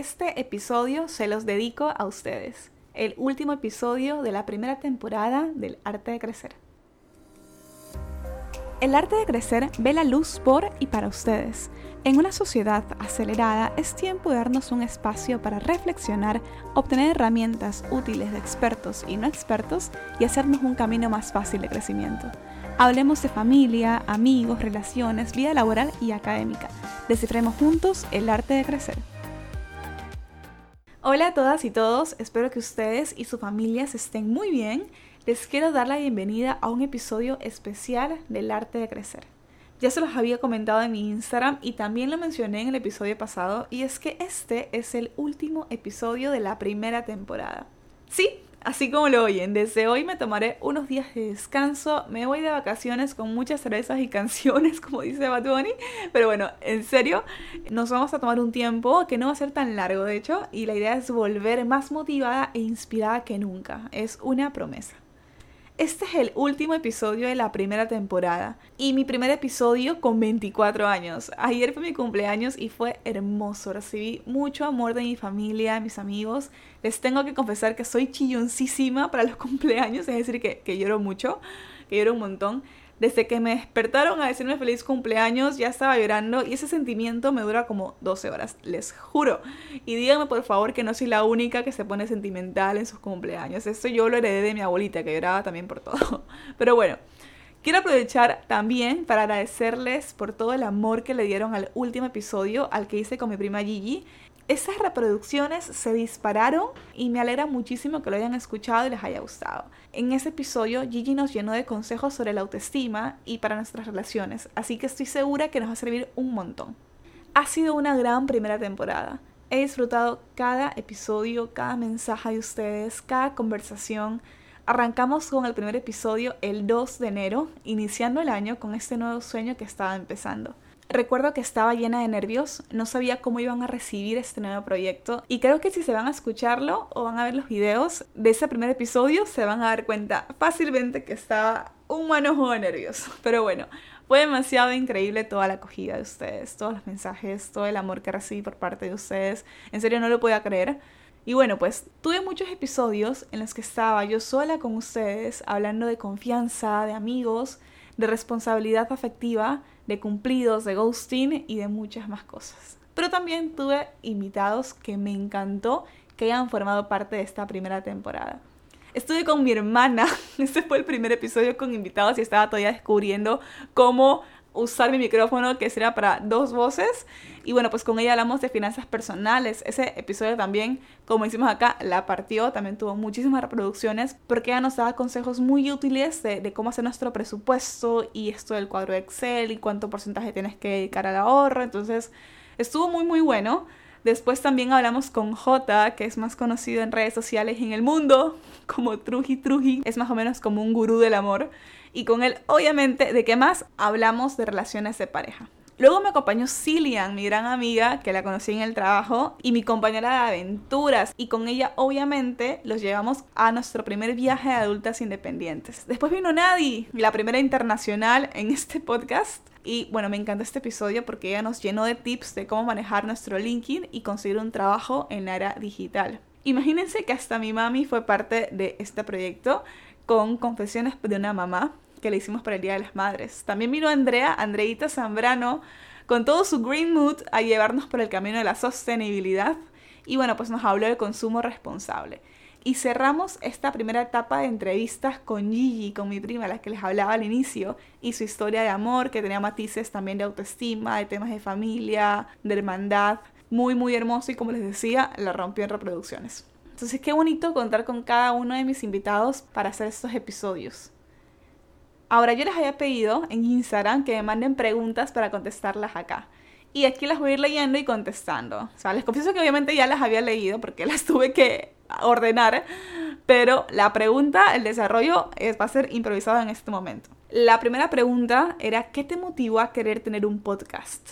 este episodio se los dedico a ustedes. El último episodio de la primera temporada del Arte de Crecer. El arte de crecer ve la luz por y para ustedes. En una sociedad acelerada es tiempo de darnos un espacio para reflexionar, obtener herramientas útiles de expertos y no expertos y hacernos un camino más fácil de crecimiento. Hablemos de familia, amigos, relaciones, vida laboral y académica. Descifremos juntos el arte de crecer. Hola a todas y todos, espero que ustedes y sus familias estén muy bien. Les quiero dar la bienvenida a un episodio especial del arte de crecer. Ya se los había comentado en mi Instagram y también lo mencioné en el episodio pasado y es que este es el último episodio de la primera temporada. Sí, Así como lo oyen, desde hoy me tomaré unos días de descanso, me voy de vacaciones con muchas cervezas y canciones, como dice Bad Bunny, pero bueno, en serio, nos vamos a tomar un tiempo que no va a ser tan largo de hecho, y la idea es volver más motivada e inspirada que nunca, es una promesa. Este es el último episodio de la primera temporada y mi primer episodio con 24 años. Ayer fue mi cumpleaños y fue hermoso. Recibí mucho amor de mi familia, de mis amigos. Les tengo que confesar que soy chilloncísima para los cumpleaños, es decir, que, que lloro mucho, que lloro un montón. Desde que me despertaron a decirme feliz cumpleaños, ya estaba llorando y ese sentimiento me dura como 12 horas, les juro. Y díganme por favor que no soy la única que se pone sentimental en sus cumpleaños. Esto yo lo heredé de mi abuelita, que lloraba también por todo. Pero bueno, quiero aprovechar también para agradecerles por todo el amor que le dieron al último episodio, al que hice con mi prima Gigi esas reproducciones se dispararon y me alegra muchísimo que lo hayan escuchado y les haya gustado. En ese episodio Gigi nos llenó de consejos sobre la autoestima y para nuestras relaciones, así que estoy segura que nos va a servir un montón. Ha sido una gran primera temporada. He disfrutado cada episodio, cada mensaje de ustedes, cada conversación. Arrancamos con el primer episodio el 2 de enero, iniciando el año con este nuevo sueño que estaba empezando. Recuerdo que estaba llena de nervios, no sabía cómo iban a recibir este nuevo proyecto y creo que si se van a escucharlo o van a ver los videos de ese primer episodio se van a dar cuenta fácilmente que estaba un manojo de nervios. Pero bueno, fue demasiado increíble toda la acogida de ustedes, todos los mensajes, todo el amor que recibí por parte de ustedes. En serio no lo podía creer. Y bueno, pues tuve muchos episodios en los que estaba yo sola con ustedes, hablando de confianza, de amigos, de responsabilidad afectiva, de cumplidos, de ghosting y de muchas más cosas. Pero también tuve invitados que me encantó que hayan formado parte de esta primera temporada. Estuve con mi hermana, este fue el primer episodio con invitados y estaba todavía descubriendo cómo usar mi micrófono que será para dos voces. Y bueno, pues con ella hablamos de finanzas personales. Ese episodio también, como hicimos acá, la partió, también tuvo muchísimas reproducciones porque ella nos daba consejos muy útiles de, cómo hacer nuestro presupuesto y esto del cuadro Excel y cuánto porcentaje tienes que dedicar al ahorro. Entonces, estuvo muy, muy bueno. Después también hablamos con J, que es más conocido en redes sociales en el mundo como Truji Truji. Es más o menos como un gurú del amor y con él obviamente de qué más hablamos de relaciones de pareja. Luego me acompañó Cillian, mi gran amiga, que la conocí en el trabajo, y mi compañera de aventuras. Y con ella, obviamente, los llevamos a nuestro primer viaje de adultas independientes. Después vino Nadie, la primera internacional en este podcast. Y bueno, me encanta este episodio porque ella nos llenó de tips de cómo manejar nuestro LinkedIn y conseguir un trabajo en la era digital. Imagínense que hasta mi mami fue parte de este proyecto con Confesiones de una mamá que le hicimos para el Día de las Madres. También vino Andrea, Andreita Zambrano, con todo su green mood a llevarnos por el camino de la sostenibilidad y bueno, pues nos habló de consumo responsable. Y cerramos esta primera etapa de entrevistas con Gigi, con mi prima, la que les hablaba al inicio, y su historia de amor, que tenía matices también de autoestima, de temas de familia, de hermandad. Muy, muy hermoso y como les decía, la rompió en reproducciones. Entonces qué bonito contar con cada uno de mis invitados para hacer estos episodios. Ahora yo les había pedido en Instagram que me manden preguntas para contestarlas acá. Y aquí las voy a ir leyendo y contestando. O sea, les confieso que obviamente ya las había leído porque las tuve que ordenar. Pero la pregunta, el desarrollo va a ser improvisado en este momento. La primera pregunta era, ¿qué te motivó a querer tener un podcast?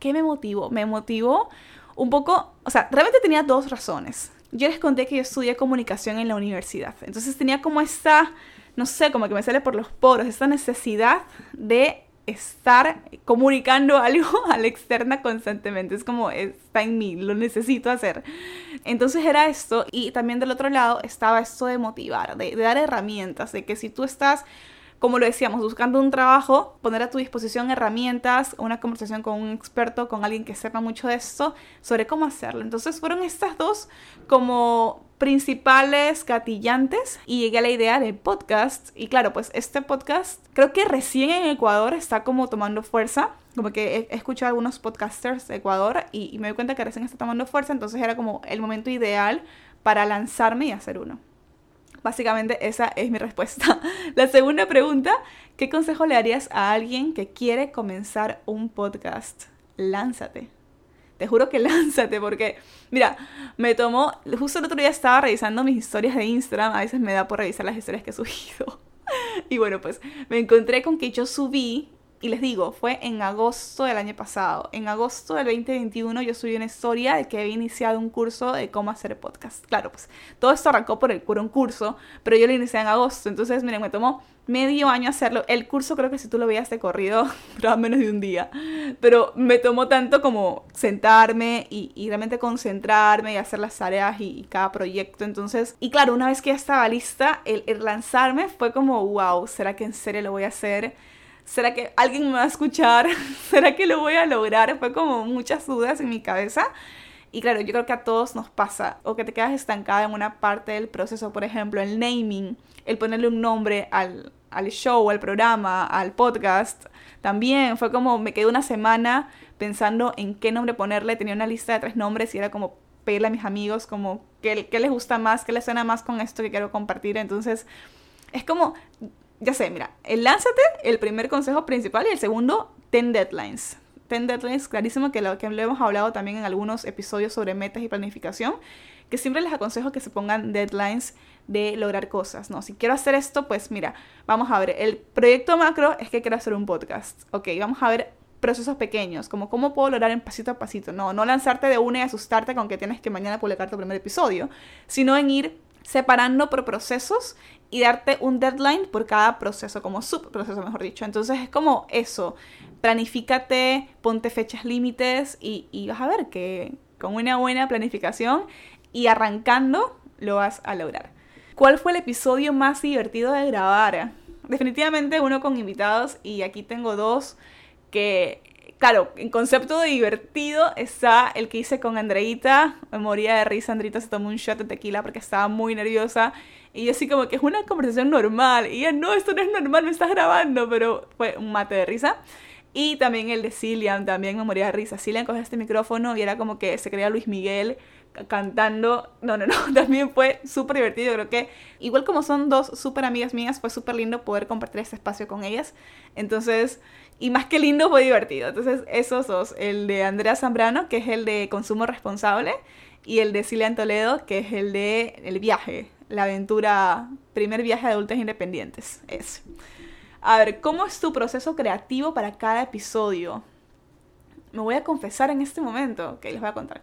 ¿Qué me motivó? Me motivó un poco, o sea, realmente tenía dos razones yo les conté que yo estudié comunicación en la universidad. Entonces tenía como esta, no sé, como que me sale por los poros, esta necesidad de estar comunicando algo a la externa constantemente. Es como, está en mí, lo necesito hacer. Entonces era esto y también del otro lado estaba esto de motivar, de, de dar herramientas, de que si tú estás como lo decíamos, buscando un trabajo, poner a tu disposición herramientas, una conversación con un experto, con alguien que sepa mucho de esto, sobre cómo hacerlo. Entonces fueron estas dos como principales gatillantes y llegué a la idea de podcast. Y claro, pues este podcast creo que recién en Ecuador está como tomando fuerza. Como que he, escuchado a algunos podcasters de Ecuador y, y me doy cuenta que recién está tomando fuerza. Entonces era como el momento ideal para lanzarme y hacer uno. Básicamente esa es mi respuesta. La segunda pregunta, ¿qué consejo le darías a alguien que quiere comenzar un podcast? Lánzate. Te juro que lánzate porque, mira, me tomó, justo el otro día estaba revisando mis historias de Instagram, a veces me da por revisar las historias que he subido. Y bueno, pues me encontré con que yo subí y les digo, fue en agosto del año pasado. En agosto del 2021 yo subí una historia de que había iniciado un curso de cómo hacer podcast. Claro, pues todo esto arrancó por el un curso, pero yo lo inicié en agosto. Entonces, miren, me tomó medio año hacerlo. El curso creo que si tú lo veías de corrido, duraba menos de un día. Pero me tomó tanto como sentarme y, realmente concentrarme y hacer las tareas y, cada proyecto. Entonces, y claro, una vez que ya estaba lista, el, el lanzarme fue como, wow, ¿será que en serio lo voy a hacer? ¿Será que alguien me va a escuchar? ¿Será que lo voy a lograr? Fue como muchas dudas en mi cabeza. Y claro, yo creo que a todos nos pasa, o que te quedas estancada en una parte del proceso, por ejemplo, el naming, el ponerle un nombre al, al show, al programa, al podcast. También fue como, me quedé una semana pensando en qué nombre ponerle, tenía una lista de tres nombres y era como pedirle a mis amigos como qué, qué les gusta más, qué les suena más con esto que quiero compartir. Entonces, es como ya sé, mira, el lánzate, el primer consejo principal, y el segundo, ten deadlines. Ten deadlines, clarísimo que lo que lo hemos hablado también en algunos episodios sobre metas y planificación, que siempre les aconsejo que se pongan deadlines de lograr cosas, ¿no? Si quiero hacer esto, pues mira, vamos a ver, el proyecto macro es que quiero hacer un podcast, ok, vamos a ver procesos pequeños, como cómo puedo lograr en pasito a pasito, no, no lanzarte de una y asustarte con que tienes que mañana publicar tu primer episodio, sino en ir separando por procesos y darte un deadline por cada proceso, como subproceso, mejor dicho. Entonces es como eso, planifícate, ponte fechas límites y, y vas a ver que con una buena planificación y arrancando lo vas a lograr. ¿Cuál fue el episodio más divertido de grabar? Definitivamente uno con invitados y aquí tengo dos que claro, en concepto de divertido está el que hice con Andreita. Me moría de risa, Andreita se tomó un shot de tequila porque estaba muy nerviosa. Y yo así como que es una conversación normal. Y ella, no, esto no es normal, me estás grabando. Pero fue un mate de risa. Y también el de Cillian, también me moría de risa. Cillian cogió este micrófono y era como que se creía Luis Miguel cantando. No, no, no, también fue súper divertido. Creo que igual como son dos súper amigas mías, fue súper lindo poder compartir este espacio con ellas. Entonces, y más que lindo, fue divertido. Entonces, esos dos, el de Andrea Zambrano, que es el de consumo responsable, y el de Cilia Toledo, que es el de el viaje, la aventura, primer viaje de adultos independientes. Es. A ver, ¿cómo es tu proceso creativo para cada episodio? Me voy a confesar en este momento, que les voy a contar.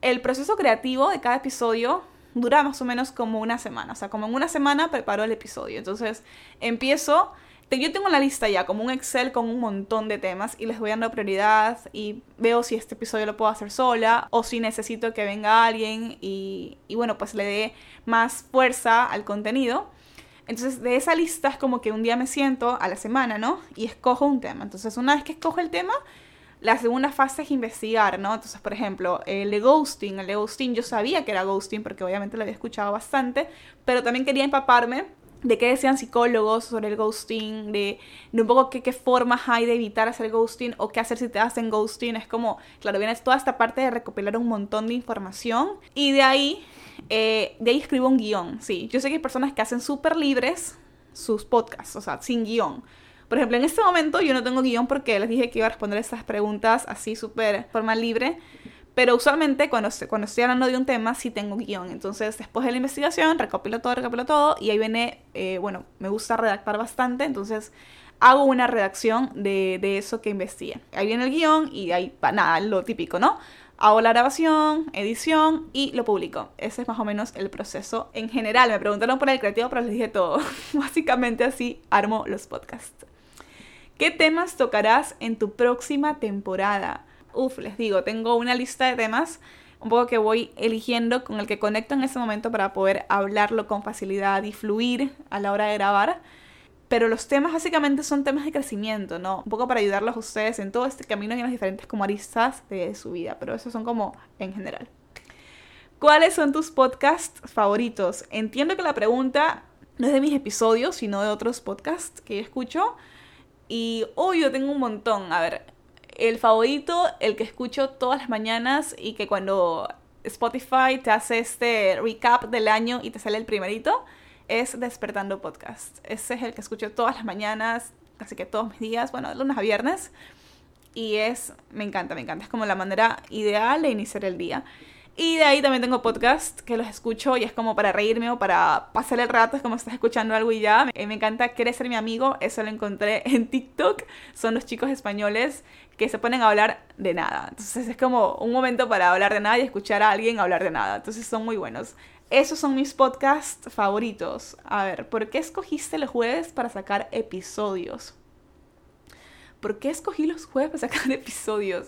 El proceso creativo de cada episodio dura más o menos como una semana. O sea, como en una semana preparo el episodio. Entonces, empiezo yo tengo la lista ya, como un Excel con un montón de temas y les voy dando prioridad y veo si este episodio lo puedo hacer sola o si necesito que venga alguien y, y bueno, pues le dé más fuerza al contenido. Entonces, de esa lista es como que un día me siento a la semana, ¿no? Y escojo un tema. Entonces, una vez que escojo el tema, la segunda fase es investigar, ¿no? Entonces, por ejemplo, el de ghosting. El de ghosting yo sabía que era ghosting porque obviamente lo había escuchado bastante, pero también quería empaparme de qué decían psicólogos sobre el ghosting, de, un poco qué, qué, formas hay de evitar hacer ghosting o qué hacer si te hacen ghosting. Es como, claro, viene toda esta parte de recopilar un montón de información y de ahí, eh, de ahí escribo un guion. Sí, yo sé que hay personas que hacen súper libres sus podcasts, o sea, sin guion. Por ejemplo, en este momento yo no tengo guion porque les dije que iba a responder estas preguntas así súper forma libre. Pero usualmente cuando, cuando estoy hablando de un tema sí tengo guion. Entonces después de la investigación recopilo todo, recopilo todo y ahí viene, eh, bueno, me gusta redactar bastante. Entonces hago una redacción de, de eso que investigué. Ahí viene el guion y ahí, nada, lo típico, ¿no? Hago la grabación, edición y lo publico. Ese es más o menos el proceso en general. Me preguntaron por el creativo, pero les dije todo. Básicamente así armo los podcasts. ¿Qué temas tocarás en tu próxima temporada? Uf, les digo, tengo una lista de temas un poco que voy eligiendo con el que conecto en ese momento para poder hablarlo con facilidad y fluir a la hora de grabar. Pero los temas básicamente son temas de crecimiento, ¿no? Un poco para ayudarlos a ustedes en todo este camino y en las diferentes como aristas de su vida, pero esos son como en general. ¿Cuáles son tus podcasts favoritos? Entiendo que la pregunta no es de mis episodios, sino de otros podcasts que yo escucho. Y hoy yo tengo un montón. A ver, el favorito, el que escucho todas las mañanas y que cuando Spotify te hace este recap del año y te sale el primerito, es Despertando Podcast. Ese es el que escucho todas las mañanas, casi que todos mis días, bueno, de lunes a viernes. Y es, me encanta, me encanta. Es como la manera ideal de iniciar el día. Y de ahí también tengo podcast que los escucho y es como para reírme o para pasar el rato, es como estás escuchando algo y ya. Me, me encanta Quieres ser mi amigo, eso lo encontré en TikTok. Son los chicos españoles que se ponen a hablar de nada. Entonces es como un momento para hablar de nada y escuchar a alguien hablar de nada. Entonces son muy buenos. Esos son mis podcasts favoritos. A ver, ¿por qué escogiste los jueves para sacar episodios? ¿Por qué escogí los jueves para sacar episodios?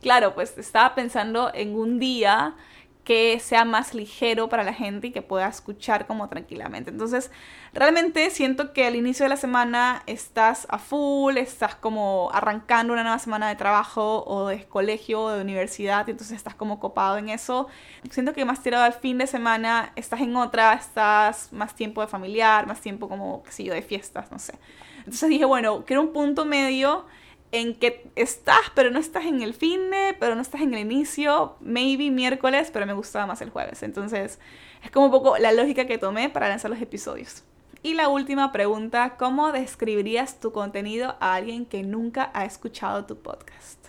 Claro, pues estaba pensando en un día que sea más ligero para la gente y que pueda escuchar como tranquilamente. Entonces, realmente siento que al inicio de la semana estás a full, estás como arrancando una nueva semana de trabajo o de colegio o de universidad, y entonces estás como copado en eso. Siento que más tirado al fin de semana, estás en otra, estás más tiempo de familiar, más tiempo como, qué sé yo, de fiestas, no sé. Entonces dije, bueno, quiero un punto medio en que estás, pero no estás en el fin de, pero no estás en el inicio, maybe miércoles, pero me gustaba más el jueves. Entonces, es como un poco la lógica que tomé para lanzar los episodios. Y la última pregunta, ¿cómo describirías tu contenido a alguien que nunca ha escuchado tu podcast?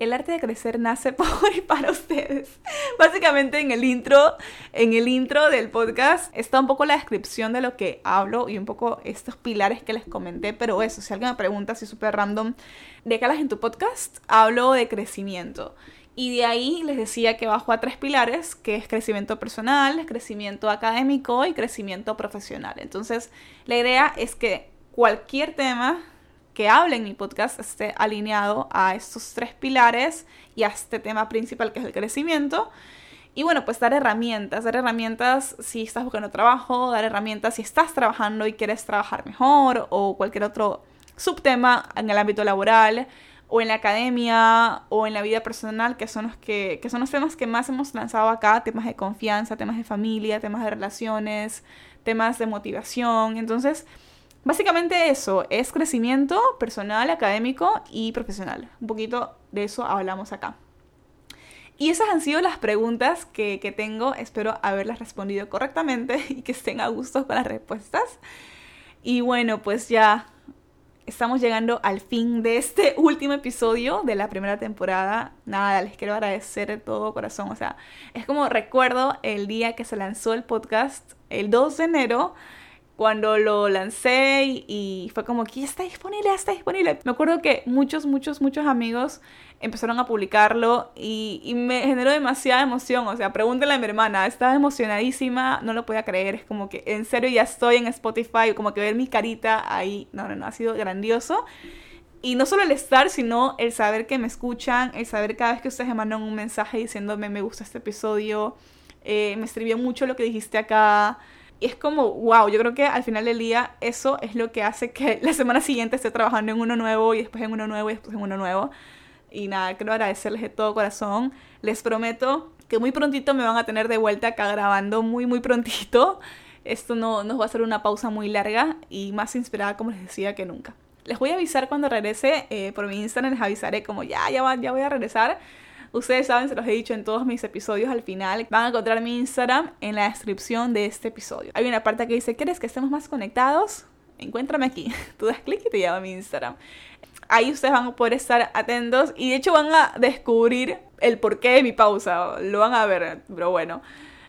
El arte de crecer nace por y para ustedes. Básicamente en el intro, en el intro del podcast está un poco la descripción de lo que hablo y un poco estos pilares que les comenté, pero eso, si alguien me pregunta así súper random, ¿de qué hablas en tu podcast? Hablo de crecimiento. Y de ahí les decía que bajo a tres pilares, que es crecimiento personal, crecimiento académico y crecimiento profesional. Entonces, la idea es que cualquier tema que hable en mi podcast esté alineado a estos tres pilares y a este tema principal que es el crecimiento. Y bueno, pues dar herramientas, dar herramientas si estás buscando trabajo, dar herramientas si estás trabajando y quieres trabajar mejor o cualquier otro subtema en el ámbito laboral o en la academia o en la vida personal, que son los que, que son los temas que más hemos lanzado acá, temas de confianza, temas de familia, temas de relaciones, temas de motivación. Entonces, Básicamente eso, es crecimiento personal, académico y profesional. Un poquito de eso hablamos acá. Y esas han sido las preguntas que, tengo. Espero haberlas respondido correctamente y que estén a gusto con las respuestas. Y bueno, pues ya estamos llegando al fin de este último episodio de la primera temporada. Nada, les quiero agradecer de todo corazón. O sea, es como recuerdo el día que se lanzó el podcast, el 2 de enero cuando lo lancé y, fue como que ya está disponible, ya está disponible. Me acuerdo que muchos, muchos, muchos amigos empezaron a publicarlo y, me generó demasiada emoción. O sea, pregúntale a mi hermana, estaba emocionadísima, no lo podía creer. Es como que en serio ya estoy en Spotify, como que ver mi carita ahí, no, no, no, ha sido grandioso. Y no solo el estar, sino el saber que me escuchan, el saber cada vez que ustedes me mandan un mensaje diciéndome me gusta este episodio, eh, me escribió mucho lo que dijiste acá. Y es como, wow, yo creo que al final del día eso es lo que hace que la semana siguiente esté trabajando en uno nuevo y después en uno nuevo y después en uno nuevo. Y nada, quiero agradecerles de todo corazón. Les prometo que muy prontito me van a tener de vuelta acá grabando, muy, muy prontito. Esto no nos va a ser una pausa muy larga y más inspirada, como les decía, que nunca. Les voy a avisar cuando regrese eh, por mi Instagram, les avisaré como ya, ya, va, ya voy a regresar. Ustedes saben, se los he dicho en todos mis episodios al final. Van a encontrar mi Instagram en la descripción de este episodio. Hay una parte que dice, ¿quieres que estemos más conectados? Encuéntrame aquí. Tú das clic y te lleva a mi Instagram. Ahí ustedes van a poder estar atentos y de hecho van a descubrir el porqué de mi pausa. Lo van a ver, pero bueno.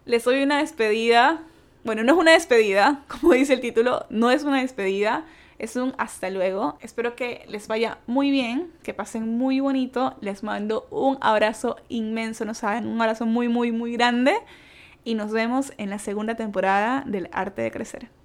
Les doy una despedida. Bueno, no es una despedida, como dice el título, no es una despedida es un hasta luego. Espero que les vaya muy bien, que pasen muy bonito. Les mando un abrazo inmenso, no saben, un abrazo muy, muy, muy grande. Y nos vemos en la segunda temporada del Arte de Crecer.